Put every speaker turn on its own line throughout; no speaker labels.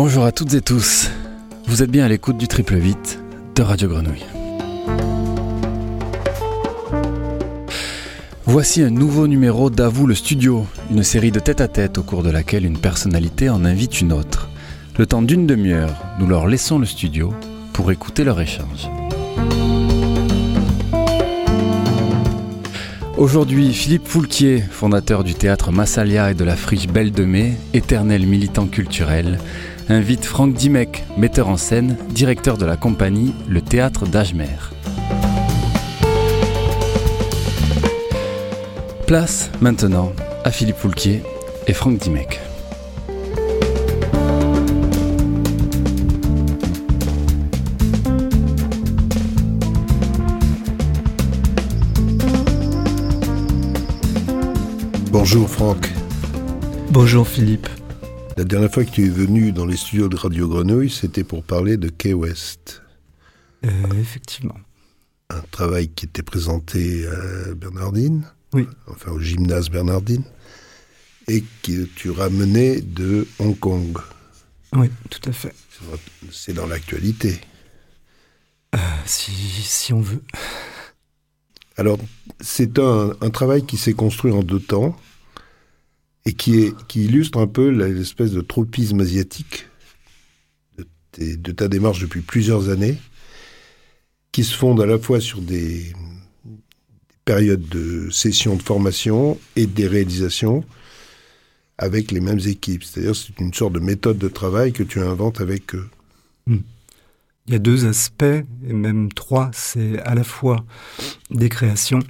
Bonjour à toutes et tous. Vous êtes bien à l'écoute du triple 8 de Radio Grenouille. Voici un nouveau numéro d'Avoue le studio, une série de tête-à-tête au cours de laquelle une personnalité en invite une autre. Le temps d'une demi-heure, nous leur laissons le studio pour écouter leur échange. Aujourd'hui, Philippe Foulquier, fondateur du théâtre Massalia et de la friche Belle de Mai, éternel militant culturel, invite Franck Dimec, metteur en scène, directeur de la compagnie Le Théâtre d'Ajmer. Place maintenant à Philippe Foulquier et Franck Dimec.
Bonjour Franck.
Bonjour Philippe.
La dernière fois que tu es venu dans les studios de Radio Grenouille, c'était pour parler de Key West.
Euh, effectivement.
Un travail qui était présenté à Bernardine,
Oui.
enfin au gymnase Bernardine, et que tu ramenais de Hong Kong.
Oui, tout à fait.
C'est dans l'actualité.
Euh, si, si on veut.
Alors, c'est un, un travail qui s'est construit en deux temps et qui, illustre un peu l'espèce de tropisme asiatique de, ta démarche depuis plusieurs années, qui se fonde à la fois sur des, des périodes de sessions de formation et des réalisations avec les mêmes équipes. C'est-à-dire c'est une sorte de méthode de travail que tu inventes avec eux.
Il y a deux aspects, et même trois. C'est à la fois des créations,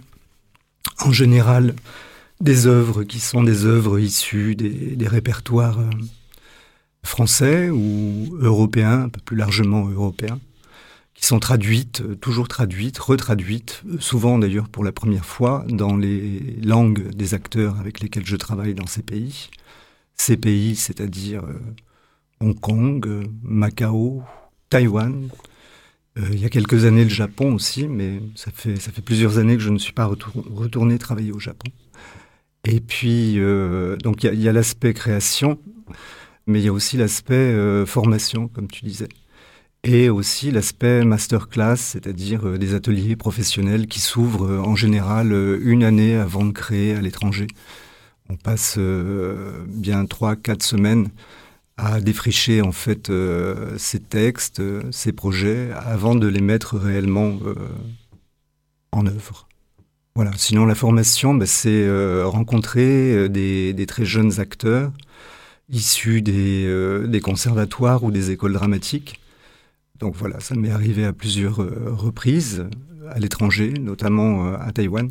en général des œuvres qui sont des œuvres issues des, répertoires euh, français ou européens, un peu plus largement européens, qui sont traduites, euh, toujours traduites, retraduites, euh, souvent d'ailleurs pour la première fois, dans les langues des acteurs avec lesquels je travaille dans ces pays. Ces pays, c'est-à-dire Hong Kong, Macao, Taïwan. Il y a quelques années le Japon aussi, mais ça fait, ça fait plusieurs années que je ne suis pas retour- retourné travailler au Japon. Et puis, euh, donc il y a- l'aspect création, mais il y a aussi l'aspect euh, formation, comme tu disais. Et aussi l'aspect masterclass, c'est-à-dire euh, des ateliers professionnels qui s'ouvrent en général une année avant de créer à l'étranger. On passe bien trois, quatre semaines à défricher en fait ces textes, ces projets, avant de les mettre réellement en œuvre. Voilà. Sinon, la formation, bah, c'est euh, rencontrer euh, des, des très jeunes acteurs issus des, euh, des conservatoires ou des écoles dramatiques. Donc voilà, ça m'est arrivé à plusieurs reprises à l'étranger, notamment à Taïwan,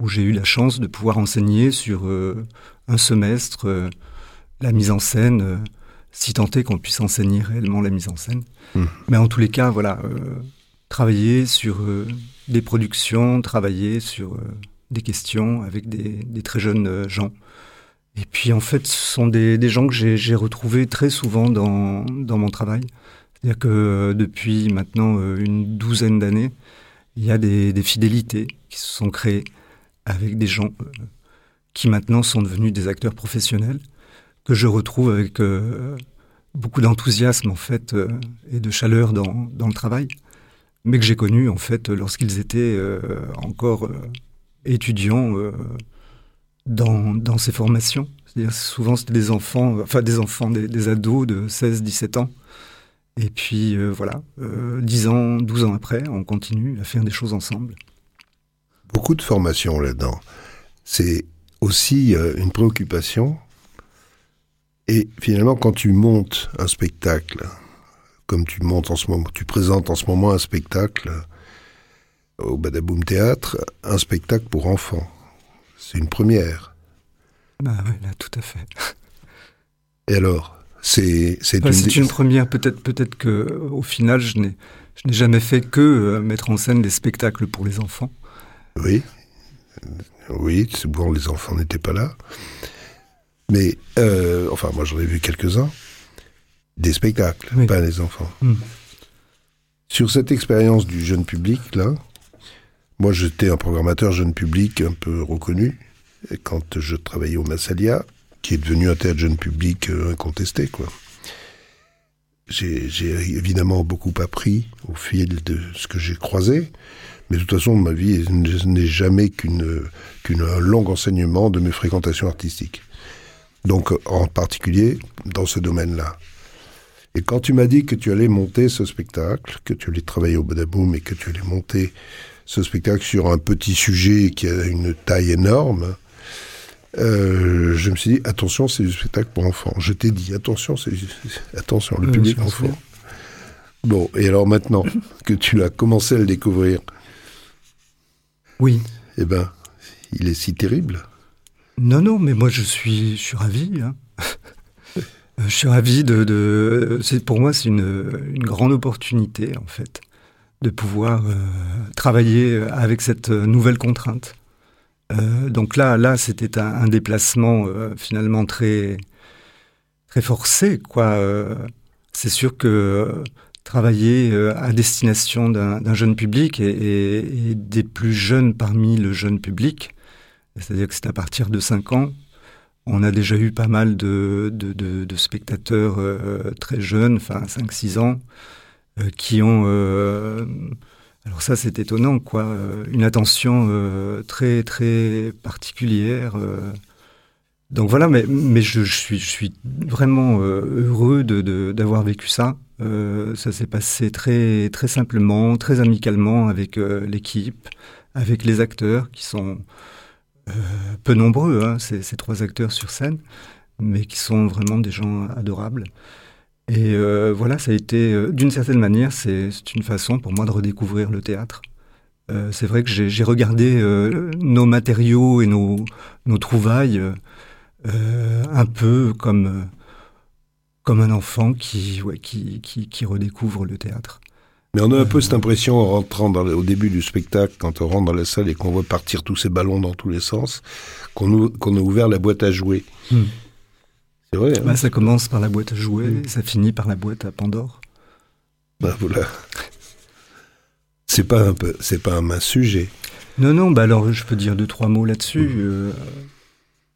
où j'ai eu la chance de pouvoir enseigner sur euh, un semestre la mise en scène, si tant est qu'on puisse enseigner réellement la mise en scène.
Mhm.
Mais en tous les cas, voilà, travailler sur des productions, travailler sur euh, des questions avec des, des très jeunes euh, gens. Et puis en fait, ce sont des, des gens que j'ai retrouvés très souvent dans, dans mon travail. C'est-à-dire que euh, depuis maintenant une douzaine d'années, il y a des, des fidélités qui se sont créées avec des gens qui maintenant sont devenus des acteurs professionnels que je retrouve avec beaucoup d'enthousiasme en fait et de chaleur dans, dans le travail, mais que j'ai connu en fait lorsqu'ils étaient euh, encore euh, étudiants euh, dans, dans ces formations. C'est-à-dire souvent c'était des enfants, enfin des enfants, des, ados de 16-17 ans. Et puis voilà, euh, 10 ans, 12 ans après, on continue à faire des choses ensemble.
Beaucoup de formation là-dedans. C'est aussi une préoccupation. Et finalement, quand tu montes un spectacle, comme tu montes en ce moment, tu présentes en ce moment un spectacle au Badaboom Théâtre, un spectacle pour enfants. C'est une première.
Bah ouais, là, tout à fait.
Et alors, c'est c'est
Bah,
une,
c'est une première. Peut-être, peut-être que au final, je n'ai, je n'ai jamais fait que euh, mettre en scène des spectacles pour les enfants.
Oui, oui, souvent les enfants n'étaient pas là. Mais, euh, enfin, moi j'en ai vu quelques-uns. Des spectacles,
Oui.
pas les enfants.
Mm.
Sur cette expérience du jeune public, là, moi j'étais un programmateur jeune public un peu reconnu quand je travaillais au Massalia, qui est devenu un théâtre jeune public euh, incontesté, quoi. j'ai évidemment beaucoup appris au fil de ce que j'ai croisé, mais de toute façon, ma vie n'est jamais qu'une qu'un long enseignement de mes fréquentations artistiques. Donc, en particulier dans ce domaine-là. Et quand tu m'as dit que tu allais monter ce spectacle, que tu allais travailler au Badaboum et que tu allais monter ce spectacle sur un petit sujet qui a une taille énorme, euh, je me suis dit attention, c'est du spectacle pour enfants. Je t'ai dit attention, c'est attention, le public enfant. Bon, et alors maintenant que tu as commencé à le découvrir,
oui,
eh ben, il est si terrible.
Non, non, mais moi je suis, je suis ravi. Hein. Je suis ravi de. pour moi, c'est une, grande opportunité en fait de pouvoir euh, travailler avec cette nouvelle contrainte. Euh, donc là, là, c'était un, déplacement euh, finalement très, très forcé, quoi. Euh, c'est sûr que travailler à destination d'un jeune public et, des plus jeunes parmi le jeune public, c'est-à-dire que c'est à partir de 5 ans, on a déjà eu pas mal de, de, spectateurs très jeunes, enfin 5-6 ans, qui ont alors ça, c'est étonnant, quoi. Euh, une attention euh, très très particulière. Euh. Donc voilà, mais, mais je, suis, je suis vraiment heureux d'avoir vécu ça. ça s'est passé très très simplement, très amicalement avec l'équipe, avec les acteurs qui sont peu nombreux, hein, ces, trois acteurs sur scène, mais qui sont vraiment des gens adorables. Et euh, voilà, ça a été, euh, d'une certaine manière, c'est une façon pour moi de redécouvrir le théâtre. Euh, c'est vrai que j'ai regardé nos matériaux et nos, nos trouvailles un peu comme, comme un enfant qui, ouais, qui, qui, qui, redécouvre le théâtre.
Mais on a un peu cette impression en rentrant dans, au début du spectacle, quand on rentre dans la salle et qu'on voit partir tous ces ballons dans tous les sens, qu'on a ouvert la boîte à jouer. Hmm.
Hein. Bah, ça commence par la boîte à jouer, mm. ça finit par la boîte à Pandore.
Bah voilà. C'est pas un peu, c'est pas un mince sujet.
Non, non. Bah alors, je peux dire deux trois mots là-dessus. Mm. Euh,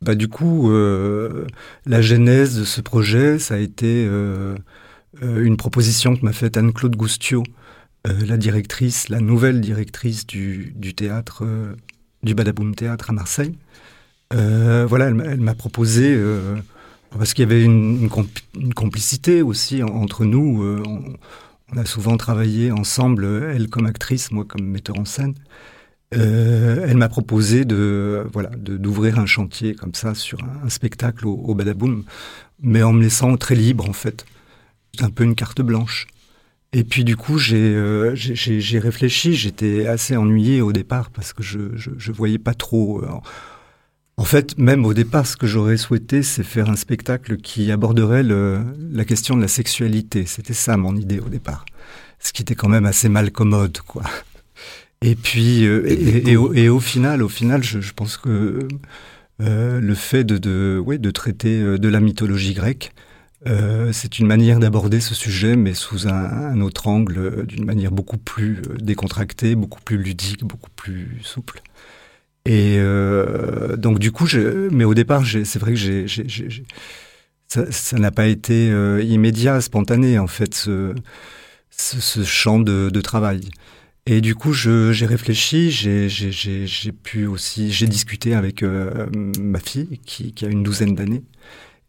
bah du coup, euh, la genèse de ce projet, ça a été euh, une proposition que m'a faite Anne-Claude Goustio, la directrice, la nouvelle directrice du, théâtre, du Badaboum Théâtre à Marseille. voilà, elle m'a proposé parce qu'il y avait une, complicité aussi entre nous. Euh, on, a souvent travaillé ensemble, elle comme actrice, moi comme metteur en scène. Euh, elle m'a proposé de voilà d'ouvrir un chantier comme ça sur un, spectacle au, Badaboum, mais en me laissant très libre en fait, un peu une carte blanche. Et puis du coup j'ai euh, réfléchi, j'étais assez ennuyé au départ parce que je je voyais pas trop. En fait, même au départ, ce que j'aurais souhaité, c'est faire un spectacle qui aborderait la question de la sexualité. C'était ça mon idée au départ. Ce qui était quand même assez mal commode, quoi. Et puis, euh, et, au, final, au final, je, pense que euh, le fait de, de, ouais, de traiter euh, de la mythologie grecque, c'est une manière d'aborder ce sujet, mais sous un, autre angle, d'une manière beaucoup plus décontractée, beaucoup plus ludique, beaucoup plus souple. Et euh, donc du coup, mais au départ, c'est vrai que ça n'a pas été euh, immédiat, spontané en fait, ce, champ de, travail. Et du coup, j'ai réfléchi, j'ai pu aussi, j'ai discuté avec euh, ma fille qui, a une douzaine d'années.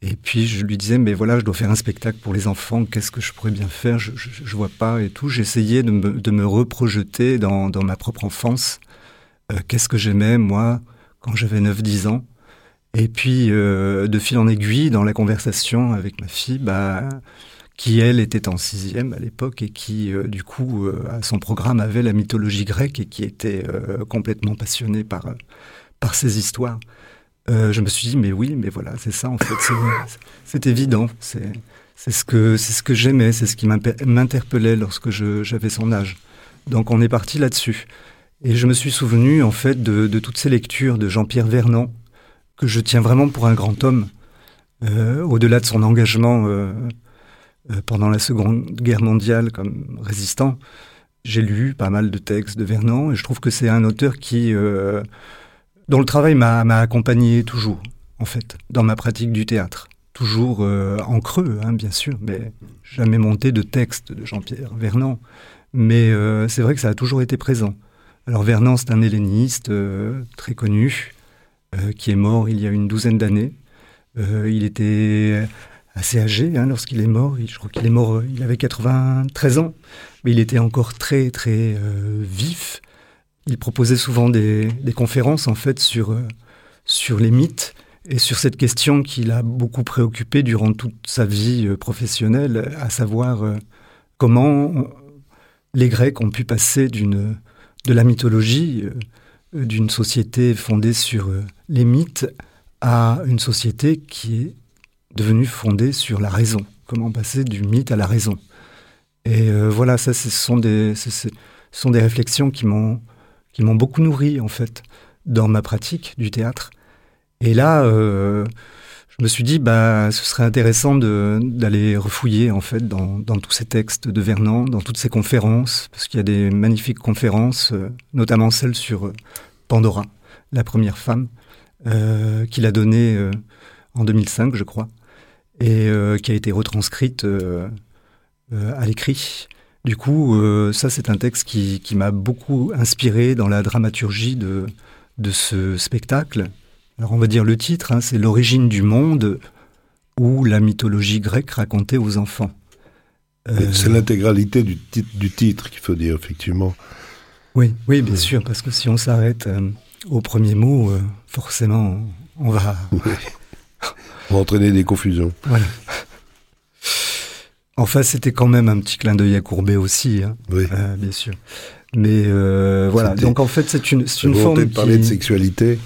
Et puis je lui disais, mais voilà, je dois faire un spectacle pour les enfants, qu'est-ce que je pourrais bien faire? Je, je, vois pas et tout. J'essayais de me, de me reprojeter dans, dans ma propre enfance euh, qu'est-ce que j'aimais, moi, quand j'avais 9-10 ans? Et puis, euh, de fil en aiguille, dans la conversation avec ma fille, bah, qui, elle, était en sixième à l'époque et qui, euh, du coup, à son programme avait la mythologie grecque et qui était complètement passionnée par, par ces histoires. Je me suis dit, mais oui, mais voilà, c'est ça, en fait, c'est évident. C'est ce que, ce que j'aimais, c'est ce qui m'interpellait lorsque j'avais son âge. Donc, on est parti là-dessus. Et je me suis souvenu, en fait, de, toutes ces lectures de Jean-Pierre Vernant, que je tiens vraiment pour un grand homme, euh, au-delà de son engagement euh, euh, pendant la Seconde Guerre mondiale comme résistant. J'ai lu pas mal de textes de Vernant et je trouve que c'est un auteur qui, dont le travail m'a accompagné toujours, en fait, dans ma pratique du théâtre. toujours en creux, hein, bien sûr, mais jamais monté de texte de Jean-Pierre Vernant. Mais c'est vrai que ça a toujours été présent. Alors Vernant, c'est un helléniste très connu, qui est mort il y a une douzaine d'années. il était assez âgé hein, lorsqu'il est mort. Je crois qu'il est mort, il avait 93 ans, mais il était encore très très vif. Il proposait souvent des, conférences en fait sur, euh, sur les mythes et sur cette question qui l'a beaucoup préoccupé durant toute sa vie euh, professionnelle, à savoir euh, comment les Grecs ont pu passer de la mythologie, d'une société fondée sur les mythes, à une société qui est devenue fondée sur la raison. Comment passer du mythe à la raison. Et voilà, ça, ce sont des, ce sont des réflexions qui m'ont qui m'ont beaucoup nourri en fait dans ma pratique du théâtre. Et là, euh, je me suis dit, bah, ce serait intéressant d'aller refouiller en fait dans, dans, tous ces textes de Vernon, dans toutes ces conférences, parce qu'il y a des magnifiques conférences, euh, notamment celle sur euh, Pandora, la première femme, qu'il a donnée en 2005, je crois, et qui a été retranscrite à l'écrit. Du coup, euh, ça c'est un texte qui, m'a beaucoup inspiré dans la dramaturgie de, de ce spectacle. Alors on va dire le titre, hein, c'est L'origine du monde ou la mythologie grecque racontée aux enfants.
Euh, c'est l'intégralité du, du titre qu'il faut dire, effectivement.
Oui, oui, bien sûr, parce que si on s'arrête euh, au premier mot, forcément, on va...
on va entraîner des confusions.
Voilà. Enfin, c'était quand même un petit clin d'œil à Courbet aussi, hein.
oui.
Euh, bien sûr. Mais euh, voilà, donc en fait, c'est une, une forme.
de parler de sexualité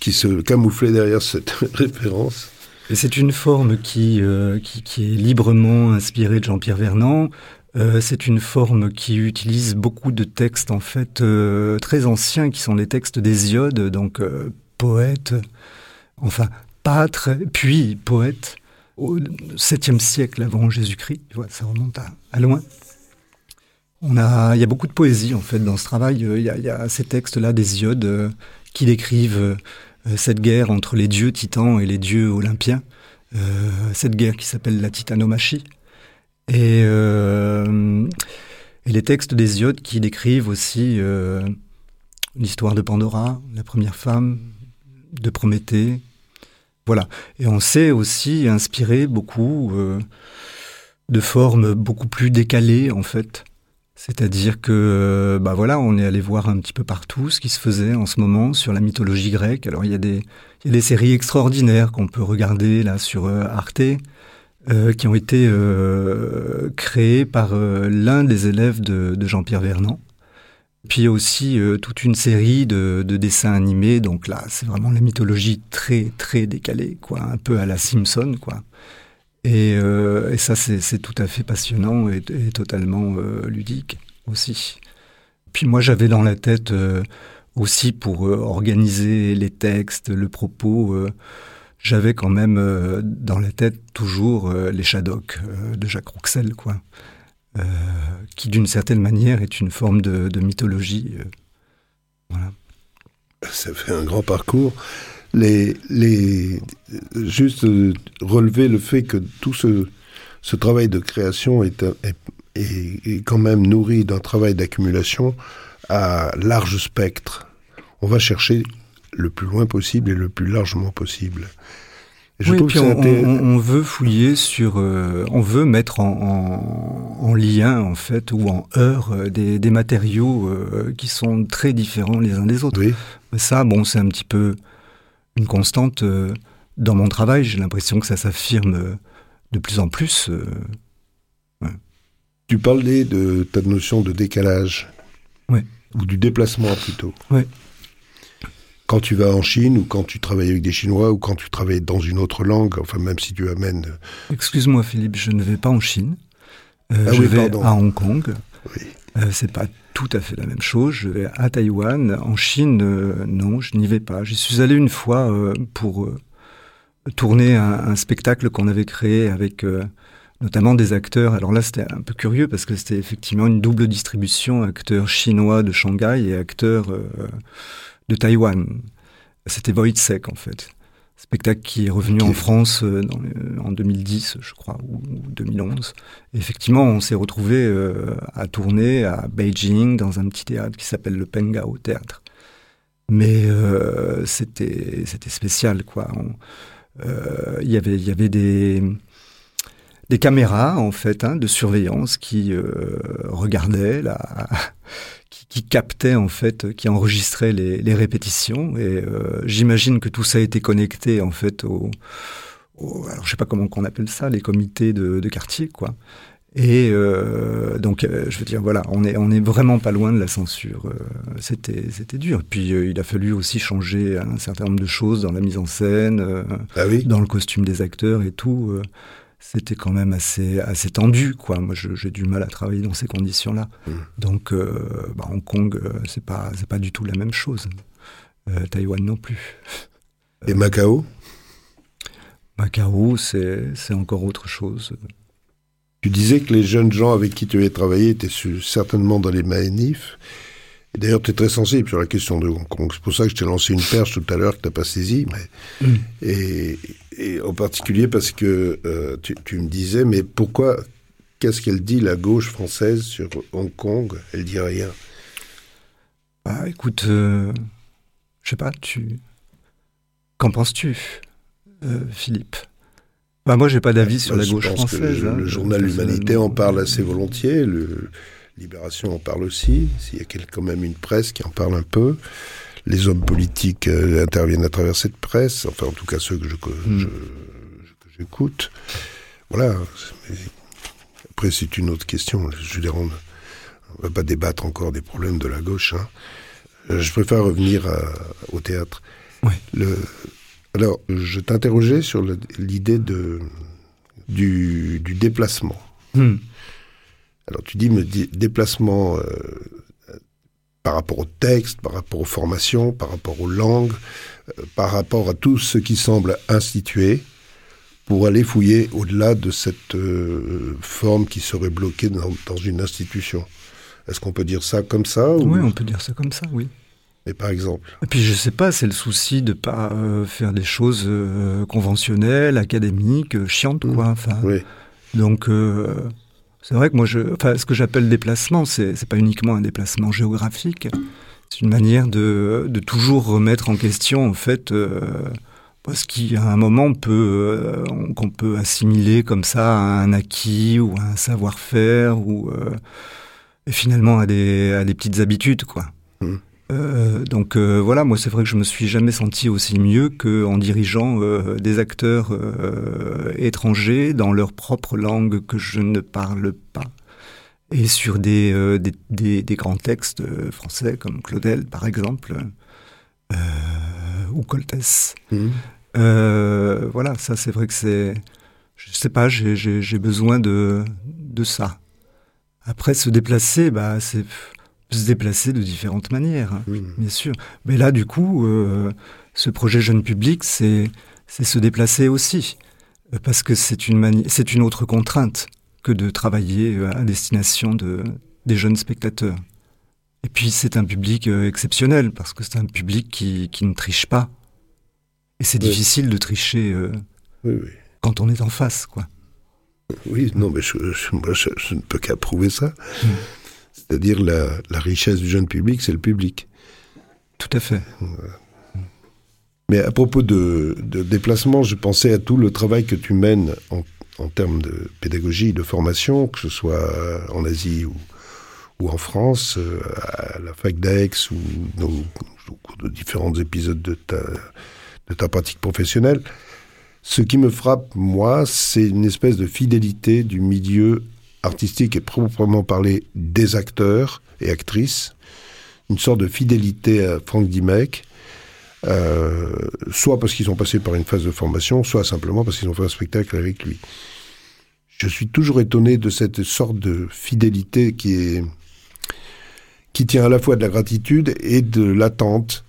qui se camouflait derrière cette référence.
Et c'est une forme qui, euh, qui, qui, est librement inspirée de Jean-Pierre Vernant. C'est une forme qui utilise beaucoup de textes en fait très anciens, qui sont les textes d'Hésiode, donc poète, enfin pâtre, puis poète au 7e siècle avant Jésus-Christ. Ça remonte à, loin. On a, il y a beaucoup de poésie en fait dans ce travail. Il y a, ces textes-là d'Hésiode euh, qui décrivent euh, cette guerre entre les dieux titans et les dieux olympiens. Euh, cette guerre qui s'appelle la titanomachie. Et, les textes d'Hésiode qui décrivent aussi l'histoire de Pandora, la première femme, de Prométhée, Et on s'est aussi inspiré beaucoup euh, de formes beaucoup plus décalées, en fait. C'est-à-dire que, euh, bah on est allé voir un petit peu partout ce qui se faisait en ce moment sur la mythologie grecque. Alors il y a des, il y a des séries extraordinaires qu'on peut regarder là sur euh, Arte, qui ont été créées par l'un des élèves de, de Jean-Pierre Vernant. Puis aussi euh, toute une série de, dessins animés, donc là c'est vraiment la mythologie très très décalée, quoi, un peu à la Simpson, quoi. Et, euh, ça c'est tout à fait passionnant et, totalement euh, ludique aussi. Puis moi j'avais dans la tête aussi pour organiser les textes, le propos, j'avais quand même dans la tête toujours les Shadocks de Jacques Rouxel, quoi. Euh, qui d'une certaine manière est une forme de, mythologie. Euh.
Ça fait un grand parcours. Juste relever le fait que tout ce, travail de création est, quand même nourri d'un travail d'accumulation à large spectre. On va chercher le plus loin possible et le plus largement possible
oui, puis on, veut fouiller sur, euh, on veut mettre en, lien en fait ou en heure euh, des, matériaux euh, qui sont très différents les uns des autres. Mais ça, bon, c'est un petit peu une constante dans mon travail. J'ai l'impression que ça s'affirme de plus en plus.
Tu parlais de ta notion de décalage. Ou du déplacement plutôt.
Oui
quand tu vas en Chine ou quand tu travailles avec des Chinois ou quand tu travailles dans une autre langue, enfin même si tu amènes...
Euh, Excuse-moi Philippe, je ne vais pas en Chine. Euh, ah je vais à Hong Kong. Oui. Euh, c'est pas tout à fait la même chose. Je vais à Taïwan. En Chine, non, je n'y vais pas. J'y suis allé une fois pour tourner un, spectacle qu'on avait créé avec notamment des acteurs. Alors là, c'était un peu curieux parce que c'était effectivement une double distribution, acteurs chinois de Shanghai et acteurs de Taïwan. C'était Wojciech en fait. spectacle qui est revenu en France euh, en 2010, je crois, ou, 2011. effectivement, on s'est retrouvé euh, à tourner à Beijing dans un petit théâtre qui s'appelle le Pengao Théâtre. Mais euh, c'était spécial, quoi. Il y avait il y avait des des caméras en fait hein, de surveillance qui regardaient la qui captait en fait, qui enregistrait les, les répétitions. Et euh, j'imagine que tout ça a été connecté en fait au, alors je sais pas comment qu'on appelle ça, les comités de, de quartier, quoi. Et euh, donc, euh, je veux dire, voilà, on est on est vraiment pas loin de la censure. Euh, c'était c'était dur. Puis il a fallu aussi changer un certain nombre de choses dans la mise en scène,
ah oui
dans le costume des acteurs et tout c'était quand même assez, assez tendu, quoi. Moi, j'ai du mal à travailler dans ces conditions-là. Mmh. Donc, euh, bah, Hong Kong, euh, c'est pas, pas du tout la même chose. Euh, Taïwan non plus.
Et Macao?
Macao, c'est, c'est encore autre chose.
Tu disais que les jeunes gens avec qui tu avais travaillé étaient certainement dans les manifs. D'ailleurs, tu es très sensible sur la question de Hong Kong. C'est pour ça que je t'ai lancé une perche tout à l'heure que tu n'as pas saisie. Mais... Mmh. Et, et en particulier parce que euh, tu, me disais, mais pourquoi, qu'est-ce qu'elle dit, la gauche française, sur Hong Kong? Elle dit rien.
Bah écoute, euh, je sais pas, tu. Qu'en penses-tu, euh, Philippe? Bah, Moi, j'ai pas d'avis sur la gauche française.
le,
hein,
journal L'Humanité en parle assez volontiers, le Libération en parle aussi, s'il y a quand même une presse qui en parle un peu les hommes politiques euh, interviennent à travers cette presse, enfin en tout cas ceux que je, hmm. j'écoute. Voilà. Après c'est une autre question. Je veux on ne va pas débattre encore des problèmes de la gauche. Hein. Euh, je préfère revenir au théâtre. Le, alors, je t'interrogeais sur l'idée du, déplacement. Hmm. Alors tu dis, me déplacement euh, par rapport au texte, par rapport aux formations, par rapport aux langues, euh, par rapport à tout ce qui semble institué, pour aller fouiller au-delà de cette euh, forme qui serait bloquée dans, une institution. Est-ce qu'on peut dire ça comme ça
Oui, on peut dire ça comme ça, oui.
Et par exemple
Et puis je sais pas, c'est le souci de pas euh, faire des choses conventionnelles, académiques, chiantes, quoi. Mmh. Enfin,
oui.
Donc c'est vrai que moi, je, enfin, ce que j'appelle déplacement, c'est, c'est pas uniquement un déplacement géographique. C'est une manière de, de toujours remettre en question, en fait, euh, ce qui, à un moment, peut, euh, qu'on peut assimiler comme ça à un acquis ou à un savoir-faire ou, euh, et finalement à des, à des petites habitudes, quoi. Mmh. Euh, donc euh, voilà, moi c'est vrai que je me suis jamais senti aussi mieux qu'en dirigeant euh, des acteurs étrangers dans leur propre langue que je ne parle pas. Et sur des, des, des, grands textes français comme Claudel par exemple, ou Coltès. Mmh. voilà, ça c'est vrai que c'est... Je sais pas, j'ai besoin de, de ça. Après, se déplacer, bah, c'est se déplacer de différentes manières, hein, bien sûr. Mais là, du coup, euh, ce projet jeune public, c'est se déplacer aussi, euh, parce que c'est une, c'est une autre contrainte que de travailler euh, à destination de, des jeunes spectateurs. Et puis c'est un public exceptionnel, parce que c'est un public qui, qui, ne triche pas. Et c'est difficile de tricher quand on est en face, quoi.
Oui, non, mais je, je, ne peux qu'approuver ça. Mmh. C'est-à-dire la, la, richesse du jeune public, c'est le public.
Tout à fait.
Mais à propos de, de, déplacement, je pensais à tout le travail que tu mènes en, en, termes de pédagogie, de formation, que ce soit en Asie ou, ou en France, euh, à la fac d'Aix ou au cours de différents épisodes de ta, de ta pratique professionnelle. Ce qui me frappe, moi, c'est une espèce de fidélité du milieu artistique et proprement parler des acteurs et actrices, une sorte de fidélité à Franck Dimec, euh, soit parce qu'ils ont passé par une phase de formation, soit simplement parce qu'ils ont fait un spectacle avec lui. Je suis toujours étonné de cette sorte de fidélité qui est qui tient à la fois de la gratitude et de l'attente,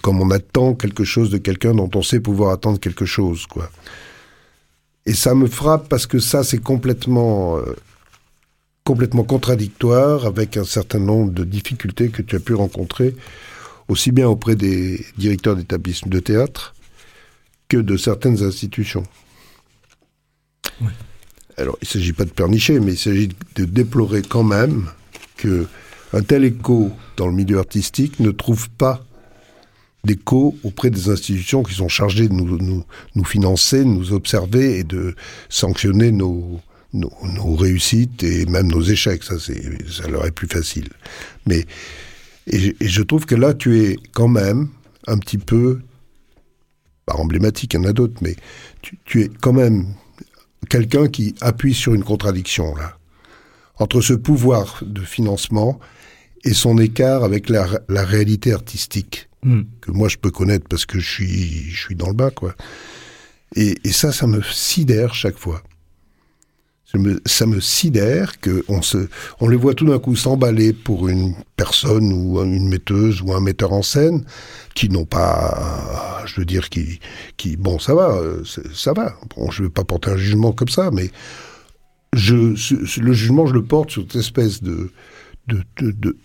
comme on attend quelque chose de quelqu'un dont on sait pouvoir attendre quelque chose, quoi. Et ça me frappe parce que ça, c'est complètement, euh, complètement contradictoire avec un certain nombre de difficultés que tu as pu rencontrer, aussi bien auprès des directeurs d'établissements de théâtre que de certaines institutions. Alors, il ne s'agit pas de pernicher, mais il s'agit de déplorer quand même que un tel écho dans le milieu artistique ne trouve pas d'écho auprès des institutions qui sont chargées de nous, nous, nous, financer, de nous observer et de sanctionner nos, nos, nos réussites et même nos échecs. Ça, c'est, ça leur est plus facile. Mais et, et, je trouve que là, tu es quand même un petit peu, pas emblématique, il y en a d'autres, mais tu, tu es quand même quelqu'un qui appuie sur une contradiction là entre ce pouvoir de financement et son écart avec la, la réalité artistique mm. que moi je peux connaître parce que je suis je suis dans le bas quoi. Et, ça, ça me sidère chaque fois. Ça me, ça me sidère que on se, on les voit tout d'un coup s'emballer pour une personne ou une metteuse ou un metteur en scène qui n'ont pas, je veux dire, qui, qui, bon, ça va, ça va. Bon, je vais pas porter un jugement comme ça, mais je, le jugement, je le porte sur cette espèce de,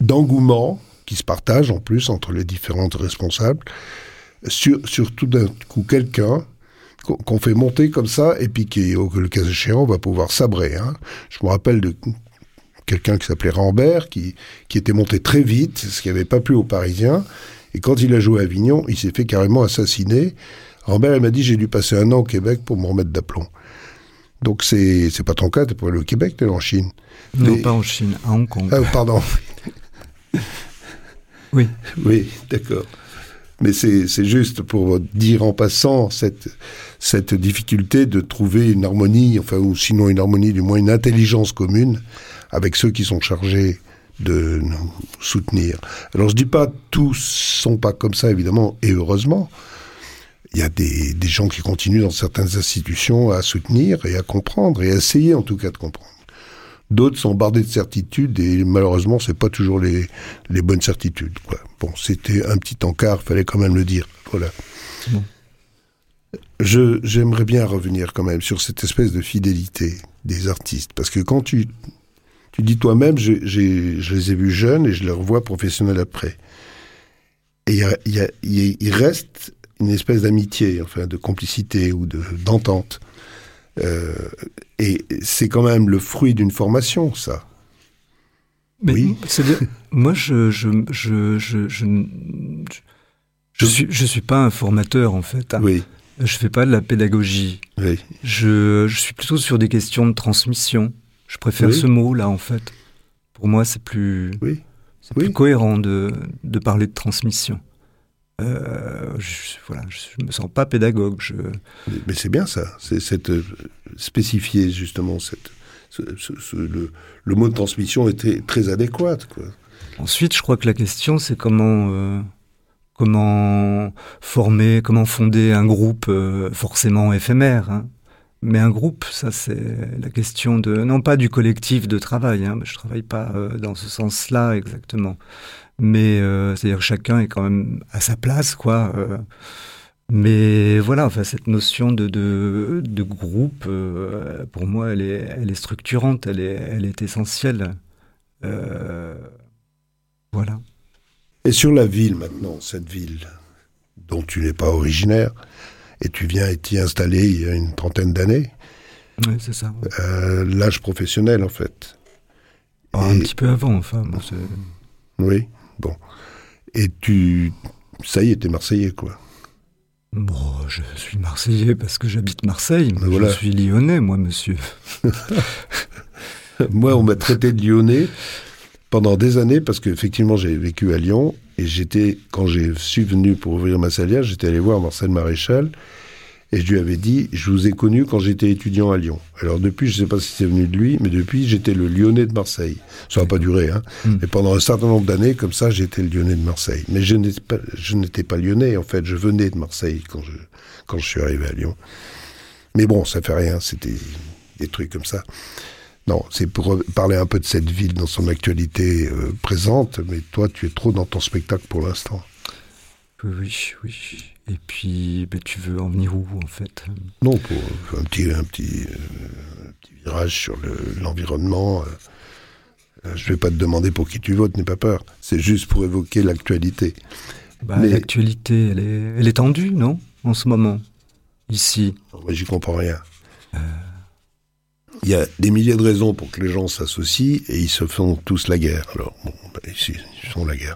d'engouement qui se partage en plus entre les différentes responsables sur, sur tout d'un coup quelqu'un qu'on fait monter comme ça et puis qui, au le cas échéant, va pouvoir sabrer. Hein. Je me rappelle de quelqu'un qui s'appelait Rambert qui, qui était monté très vite, ce qui n'avait pas plu aux Parisiens. Et quand il a joué à Avignon, il s'est fait carrément assassiner. Rambert, il m'a dit, j'ai dû passer un an au Québec pour me remettre d'aplomb. Donc c'est c'est pas ton cas, t'es pas allé au Québec, t'es en Chine.
Non, pas en Chine, à Hong Kong.
Ah, pardon.
Oui.
Oui, d'accord. Mais c'est juste pour dire en passant cette, cette difficulté de trouver une harmonie, enfin, ou sinon une harmonie, du moins une intelligence commune avec ceux qui sont chargés de nous soutenir. Alors je dis pas tous sont pas comme ça, évidemment, et heureusement il y a des, des, gens qui continuent dans certaines institutions à soutenir et à comprendre, et à essayer en tout cas de comprendre. D'autres sont bardés de certitudes et malheureusement, c'est pas toujours les, les bonnes certitudes. Quoi. Bon, c'était un petit encart, fallait quand même le dire. Voilà. Bon. Je j'aimerais bien revenir quand même sur cette espèce de fidélité des artistes, parce que quand tu tu dis toi-même, je les ai vus jeunes et je les revois professionnels après. Et il y a, y a, il reste une espèce d'amitié, enfin de complicité ou de d'entente. Euh, et c'est quand même le fruit d'une formation, ça.
Mais oui. moi, je je je je je, je, suis je suis pas un formateur en fait. Hein.
Oui.
Je fais pas de la pédagogie.
Oui.
Je je suis plutôt sur des questions de transmission. Je préfère oui. ce mot là en fait. Pour moi, c'est plus c'est plus cohérent de de parler de transmission. Euh, je, voilà, je me sens pas pédagogue. Je...
Mais, mais c'est bien ça, c'est cette euh, spécifier justement cette, ce, ce, ce, le, le, mot de transmission était très adéquat. Quoi.
Ensuite, je crois que la question c'est comment euh, comment former, comment fonder un groupe euh, forcément éphémère. Hein. Mais un groupe, ça c'est la question de non pas du collectif de travail. Hein, je travaille pas euh, dans ce sens-là exactement mais euh, c'est-à-dire chacun est quand même à sa place, quoi. Euh, mais voilà, enfin, cette notion de, de, de groupe, pour moi, elle est, elle est structurante, elle est, elle est essentielle. Voilà.
Et sur la ville maintenant, cette ville dont tu n'es pas originaire, et tu viens t'y installer il y a une trentaine d'années.
Oui, c'est ça. Ouais.
Euh, L'âge professionnel, en fait.
Oh, et... Un petit peu avant, enfin. Bon,
oui. Bon. Et tu. Ça y est, t'es Marseillais, quoi.
Bon, je suis Marseillais parce que j'habite Marseille. Mais voilà. Je suis lyonnais, moi, monsieur.
moi, on m'a traité de lyonnais pendant des années parce qu'effectivement, j'ai vécu à Lyon et j'étais, quand je suis venu pour ouvrir ma salière, j'étais allé voir Marcel Maréchal et je lui avais dit, je vous ai connu quand j'étais étudiant à Lyon. Alors depuis, je ne sais pas si c'est venu de lui, mais depuis, j'étais le Lyonnais de Marseille. Ça n'a pas duré, hein. Mm. Et pendant un certain nombre d'années, comme ça, j'étais le Lyonnais de Marseille. Mais je n'étais pas, je n'étais pas Lyonnais, en fait. Je venais de Marseille quand je, quand je suis arrivé à Lyon. Mais bon, ça fait rien. C'était des trucs comme ça. Non, c'est pour parler un peu de cette ville dans son actualité euh, présente. Mais toi, tu es trop dans ton spectacle pour l'instant.
Oui, oui. Et puis, ben, tu veux en venir où, en fait?
Non, pour un petit, un petit, euh, un petit virage sur l'environnement. Le, euh, je ne vais pas te demander pour qui tu votes, n'aie pas peur. C'est juste pour évoquer l'actualité.
Bah, Mais... L'actualité, elle est, elle est tendue, non? En ce moment ici
Moi, j'y comprends rien. Il y a des milliers de raisons pour que les gens s'associent et ils se font tous la guerre. Alors, bon, ici, ils font la guerre.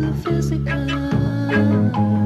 The physical,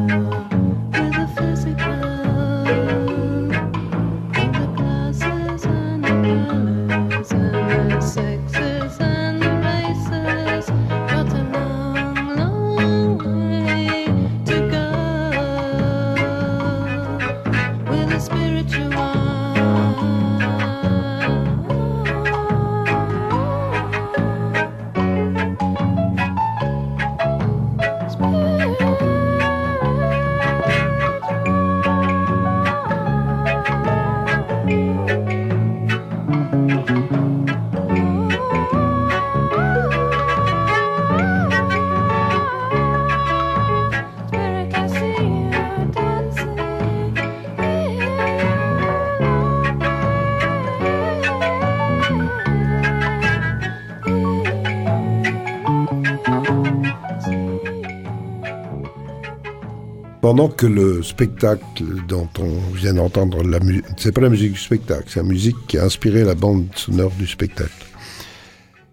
Pendant que le spectacle dont on vient d'entendre la musique, c'est pas la musique du spectacle, c'est la musique qui a inspiré la bande sonore du spectacle.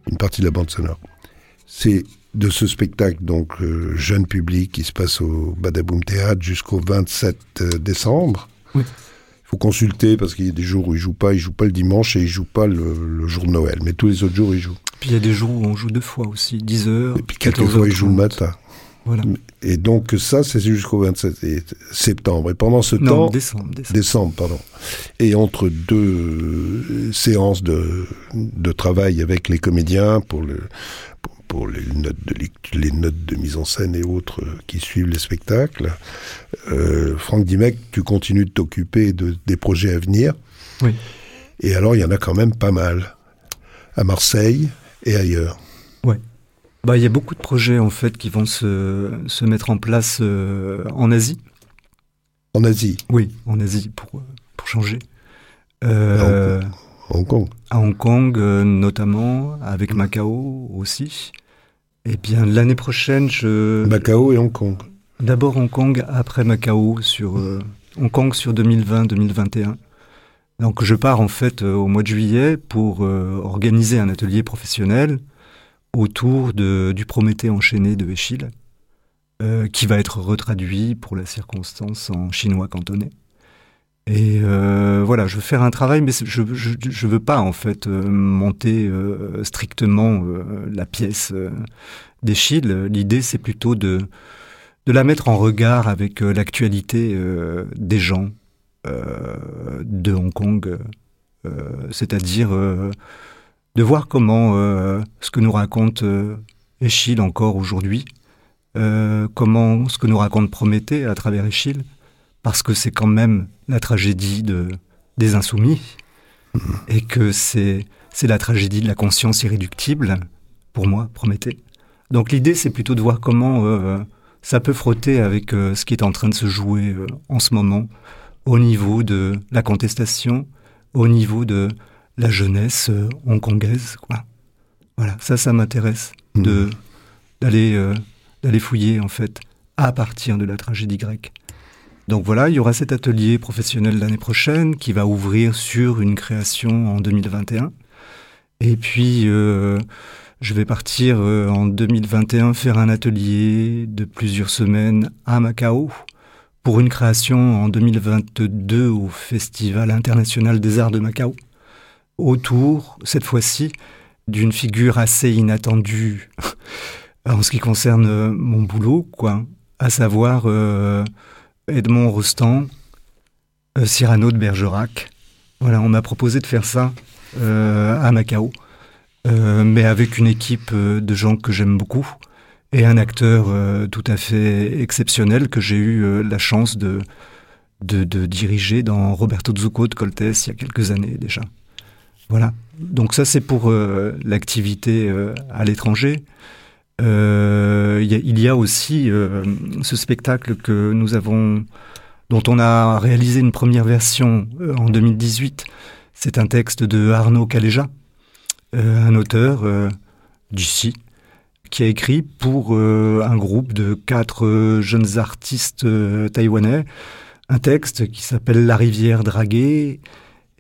Une partie de la bande sonore. C'est de ce spectacle, donc euh, jeune public, qui se passe au Badaboom Théâtre jusqu'au 27 décembre.
Oui.
Il faut consulter parce qu'il y a des jours où il joue pas, il joue pas le dimanche et il joue pas le, le jour de Noël, mais tous les autres jours il joue.
Puis il y a des jours où on joue deux fois aussi, 10 heures.
Et puis quelquefois il joue le
14h30.
matin.
Voilà.
Et donc ça, c'est jusqu'au 27 et- septembre. Et pendant ce
Non,
temps,
décembre, décembre.
décembre, pardon. Et entre deux euh, séances de, de travail avec les comédiens pour, le, pour,
pour les notes de lecture, les notes de mise en scène et autres euh, qui suivent les spectacles. Euh, Franck Dimec, tu continues de t'occuper de, des projets à venir.
Oui.
Et alors, il y en a quand même pas mal. À Marseille et ailleurs.
Bah, il y a beaucoup de projets en fait qui vont se, se mettre en place euh, en Asie.
En Asie,
Oui, en Asie pour, pour changer. Euh,
Hong Kong.
à Hong Kong euh, notamment, avec Macao aussi. Et bien l'année prochaine, je
Macao et Hong Kong.
d'abord Hong Kong, après Macao sur euh, Hong Kong sur 2020-2021. Donc je pars en fait euh, au mois de juillet pour euh, organiser un atelier professionnel autour de, du Prométhée enchaîné de Échille, euh, qui va être retraduit pour la circonstance en chinois cantonais. Et euh, voilà, je veux faire un travail, mais je je veux pas en fait euh, monter strictement la pièce d'Échille. L'idée, c'est plutôt de de la mettre en regard avec l'actualité des gens de Hong Kong, c'est-à-dire de voir comment euh, ce que nous raconte euh, Échille encore aujourd'hui, euh, comment ce que nous raconte Prométhée à travers Échille, parce que c'est quand même la tragédie de, des insoumis, et que c'est c'est la tragédie de la conscience irréductible, pour moi, Prométhée. Donc l'idée, c'est plutôt de voir comment euh, ça peut frotter avec euh, ce qui est en train de se jouer euh, en ce moment, au niveau de la contestation, au niveau de la jeunesse euh, hongkongaise, quoi. Voilà, ça, ça m'intéresse de d'aller euh, d'aller fouiller en fait à partir de la tragédie grecque. Donc voilà, il y aura cet atelier professionnel l'année prochaine qui va ouvrir sur une création en 2021. Et puis euh, je vais partir euh, en 2021 faire un atelier de plusieurs semaines à Macao pour une création en 2022 au Festival international des arts de Macao autour, cette fois-ci, d'une figure assez inattendue en ce qui concerne euh, mon boulot, quoi, à savoir euh, Edmond Rostand, euh, Cyrano de Bergerac. Voilà, on m'a proposé de faire ça à Macao, mais avec une équipe de gens que j'aime beaucoup et un acteur tout à fait exceptionnel que j'ai eu la chance de, de, de diriger dans Roberto Zucco de Coltes il y a quelques années déjà. Voilà. Donc ça, c'est pour euh, l'activité euh, à l'étranger. Euh, Il y, a- aussi ce spectacle que nous avons, dont on a réalisé une première version en 2018. C'est un texte de Arnaud Caléja, un auteur d'ici, qui a écrit pour un groupe de quatre jeunes artistes taïwanais un texte qui s'appelle La rivière draguée.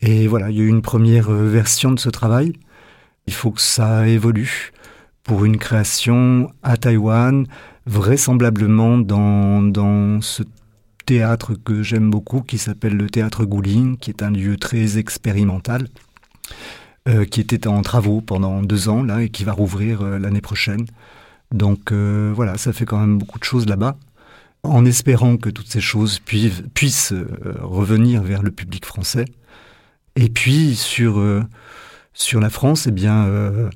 Et voilà, il y a eu une première euh, version de ce travail. Il faut que ça évolue pour une création à Taïwan, vraisemblablement dans, dans ce théâtre que j'aime beaucoup, qui s'appelle le théâtre Guling, qui est un lieu très expérimental, euh, qui était en travaux pendant deux ans là et qui va rouvrir euh, l'année prochaine. Donc voilà, ça fait quand même beaucoup de choses là-bas, en espérant que toutes ces choses puissent, revenir vers le public français. Et puis sur euh, sur la France, eh bien, euh,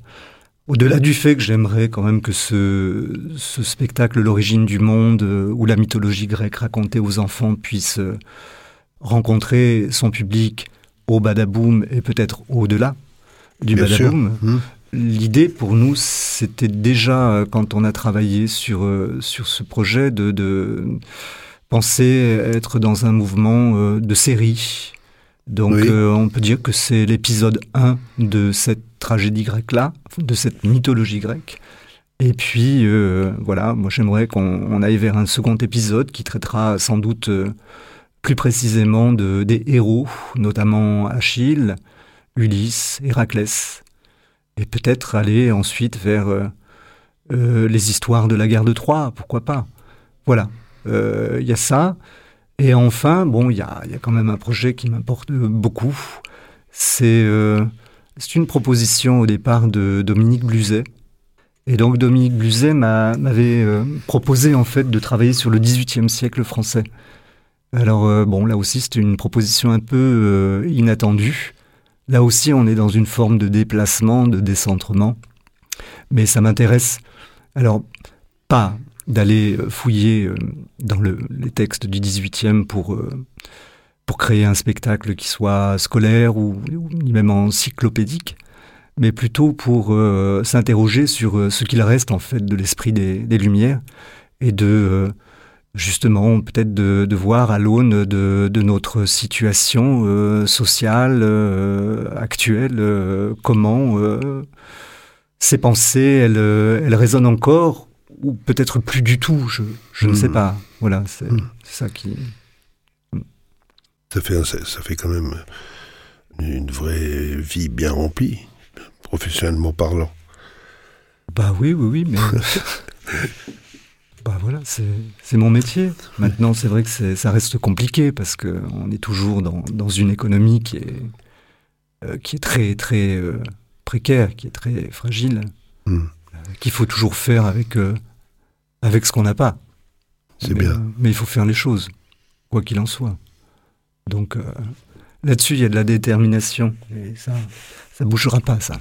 au-delà du fait que j'aimerais quand même que ce, ce spectacle, l'origine du monde, euh, ou la mythologie grecque racontée aux enfants, puisse euh, rencontrer son public au Badaboum et peut-être au-delà du
Bien.
Badaboum.
Hmm.
L'idée pour nous, c'était déjà, euh, quand on a travaillé sur, sur ce projet, de, de penser être dans un mouvement de série. Donc
Oui.
euh, on peut dire que c'est l'épisode 1 de cette tragédie grecque-là, de cette mythologie grecque. Et puis euh, voilà, moi j'aimerais qu'on on aille vers un second épisode qui traitera sans doute euh, plus précisément de, des héros, notamment Achille, Ulysse, Héraclès. Et peut-être aller ensuite vers les histoires de la guerre de Troie, pourquoi pas. Voilà, il y a ça. Et enfin, bon, il y a, quand même un projet qui m'importe beaucoup. C'est euh, c'est une proposition au départ de Dominique Bluzet. Et donc Dominique Bluzet m'a- m'avait euh, proposé en fait de travailler sur le XVIIIe siècle français. Alors euh, bon, là aussi c'était une proposition un peu euh, inattendue. Là aussi on est dans une forme de déplacement, de décentrement. Mais ça m'intéresse, alors, pas d'aller euh, fouiller euh, dans le- les textes du 18e pour, euh, pour créer un spectacle qui soit scolaire ou, même encyclopédique, mais plutôt pour s'interroger sur ce qu'il reste en fait de l'esprit des, Lumières et de justement peut-être de, voir à l'aune de, notre situation sociale actuelle comment ces pensées elles, elles résonnent encore ou peut-être plus du tout je, je ne sais
Mm.
pas voilà c'est
Mm.
c'est ça qui
Ça fait, ça, fait quand même une vraie vie bien remplie, professionnellement parlant.
Bah oui, oui, oui, mais. bah voilà, c'est c'est mon métier. Maintenant, c'est vrai que ça reste compliqué parce qu'on est toujours dans, dans une économie qui est, euh, qui est très, très euh, précaire, qui est très fragile,
Hmm.
euh, qu'il faut toujours faire avec, euh, avec ce qu'on n'a pas.
C'est bien.
euh, mais il faut faire les choses, quoi qu'il en soit. Donc euh, là-dessus, il y a de la détermination. Et ça, ça bougera pas, ça.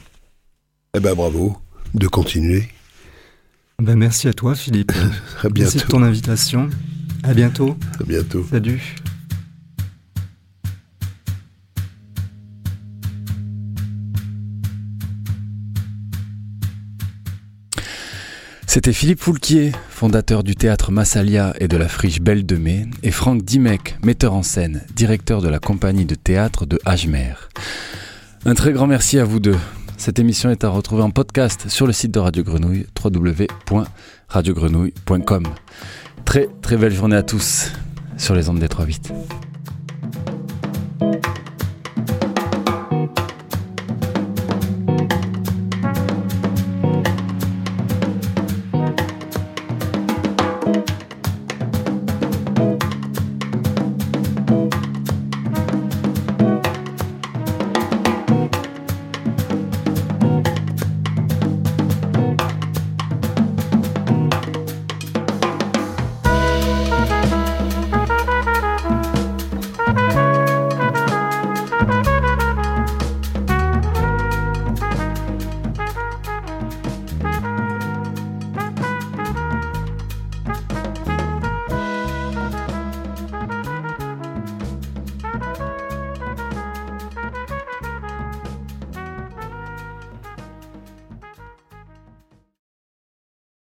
Eh ben bravo de continuer.
Ben, merci à toi, Philippe.
À
Merci de
bientôt.
ton invitation. À bientôt.
À bientôt.
Salut.
C'était Philippe Foulquier, fondateur du théâtre Massalia et de la friche Belle de Mai, et Franck Dimec, metteur en scène, directeur de la compagnie de théâtre de Hagemer. Un très grand merci à vous deux. Cette émission est à retrouver en podcast sur le site de Radio Grenouille, www.radiogrenouille.com. Très très belle journée à tous sur les ondes des 3-8.